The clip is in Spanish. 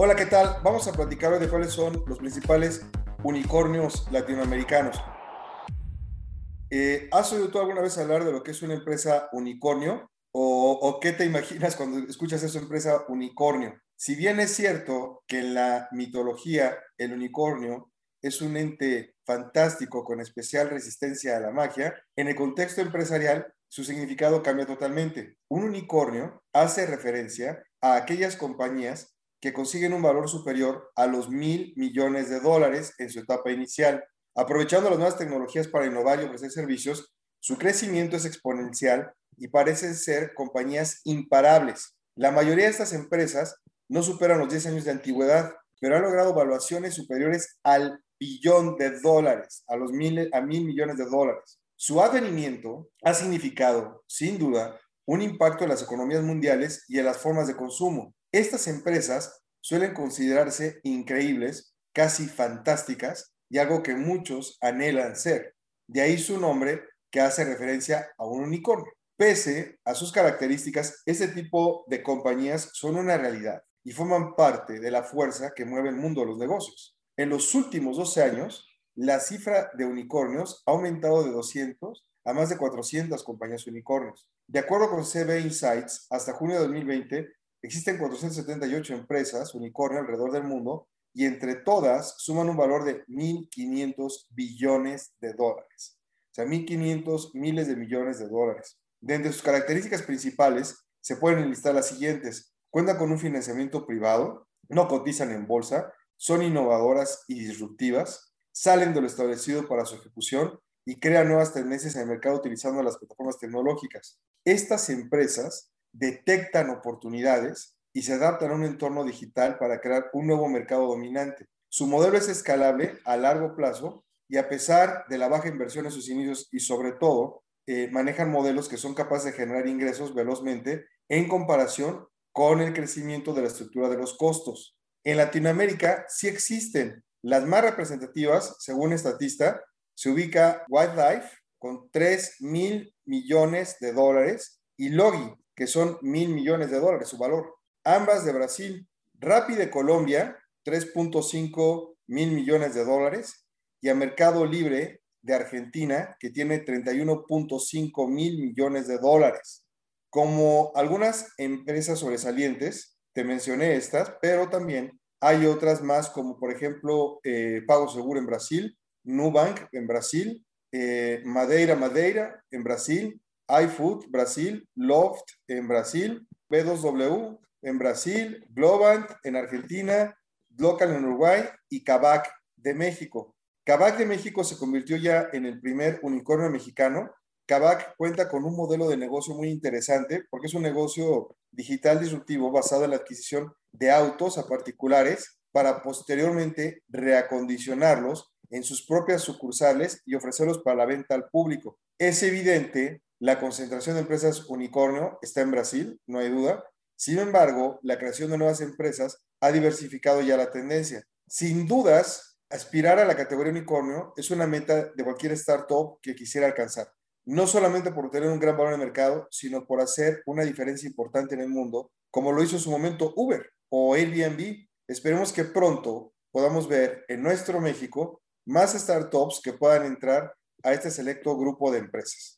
Hola, ¿qué tal? Vamos a platicar hoy de cuáles son los principales unicornios latinoamericanos. Eh, ¿Has oído tú alguna vez hablar de lo que es una empresa unicornio? ¿O, ¿O, qué te imaginas cuando escuchas esa empresa unicornio? Si bien es cierto que en la mitología el unicornio es un ente fantástico con especial resistencia a la magia, en el contexto empresarial su significado cambia totalmente. Un unicornio hace referencia a aquellas compañías que consiguen un valor superior a los mil millones de dólares en su etapa inicial. Aprovechando las nuevas tecnologías para innovar y ofrecer servicios, su crecimiento es exponencial y parecen ser compañías imparables. La mayoría de estas empresas no superan los 10 años de antigüedad, pero han logrado valuaciones superiores al billón de dólares, a los mil, a mil millones de dólares. Su advenimiento ha significado, sin duda, un impacto en las economías mundiales y en las formas de consumo. Estas empresas suelen considerarse increíbles, casi fantásticas, y algo que muchos anhelan ser. De ahí su nombre, que hace referencia a un unicornio. Pese a sus características, este tipo de compañías son una realidad y forman parte de la fuerza que mueve el mundo de los negocios. En los últimos 12 años, la cifra de unicornios ha aumentado de 200 a más de 400 compañías unicornios. De acuerdo con CB Insights, hasta junio de 2020 existen 478 empresas unicornio alrededor del mundo y entre todas suman un valor de 1.500 billones de dólares. O sea, 1.500 miles de millones de dólares. De entre sus características principales se pueden enlistar las siguientes. Cuentan con un financiamiento privado, no cotizan en bolsa, son innovadoras y disruptivas, salen de lo establecido para su ejecución y crean nuevas tendencias en el mercado utilizando las plataformas tecnológicas. Estas empresas detectan oportunidades y se adaptan a un entorno digital para crear un nuevo mercado dominante. Su modelo es escalable a largo plazo y a pesar de la baja inversión en sus inicios y sobre todo eh, manejan modelos que son capaces de generar ingresos velozmente en comparación con el crecimiento de la estructura de los costos. En Latinoamérica sí existen. Las más representativas, según Estatista, se ubica Wildlife con 3 mil millones de dólares y Logi que son mil millones de dólares su valor. Ambas de Brasil. Rappi de Colombia, 3.5 mil millones de dólares. Y a Mercado Libre de Argentina, que tiene 31.5 mil millones de dólares. Como algunas empresas sobresalientes, te mencioné estas, pero también hay otras más, como por ejemplo eh, Pago Seguro en Brasil, Nubank en Brasil, eh, Madeira Madeira en Brasil, iFood Brasil, Loft en Brasil, B2W en Brasil, Globant en Argentina, Local en Uruguay y Kavak de México. Kavak de México se convirtió ya en el primer unicornio mexicano. Kavak cuenta con un modelo de negocio muy interesante porque es un negocio digital disruptivo basado en la adquisición de autos a particulares para posteriormente reacondicionarlos en sus propias sucursales y ofrecerlos para la venta al público. Es evidente la concentración de empresas unicornio está en Brasil, no hay duda. Sin embargo, la creación de nuevas empresas ha diversificado ya la tendencia. Sin dudas, aspirar a la categoría unicornio es una meta de cualquier startup que quisiera alcanzar. No solamente por tener un gran valor en el mercado, sino por hacer una diferencia importante en el mundo, como lo hizo en su momento Uber o Airbnb. Esperemos que pronto podamos ver en nuestro México más startups que puedan entrar a este selecto grupo de empresas.